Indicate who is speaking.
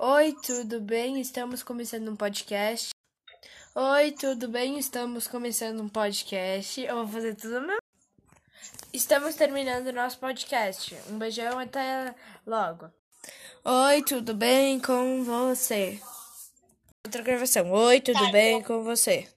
Speaker 1: Oi, tudo bem? Estamos começando um podcast. Oi, tudo bem? Estamos começando um podcast. Eu vou fazer tudo meu. Estamos terminando o nosso podcast. Um beijão até logo. Oi, tudo bem com você? Outra gravação. Oi, tudo
Speaker 2: tá
Speaker 1: bem com você?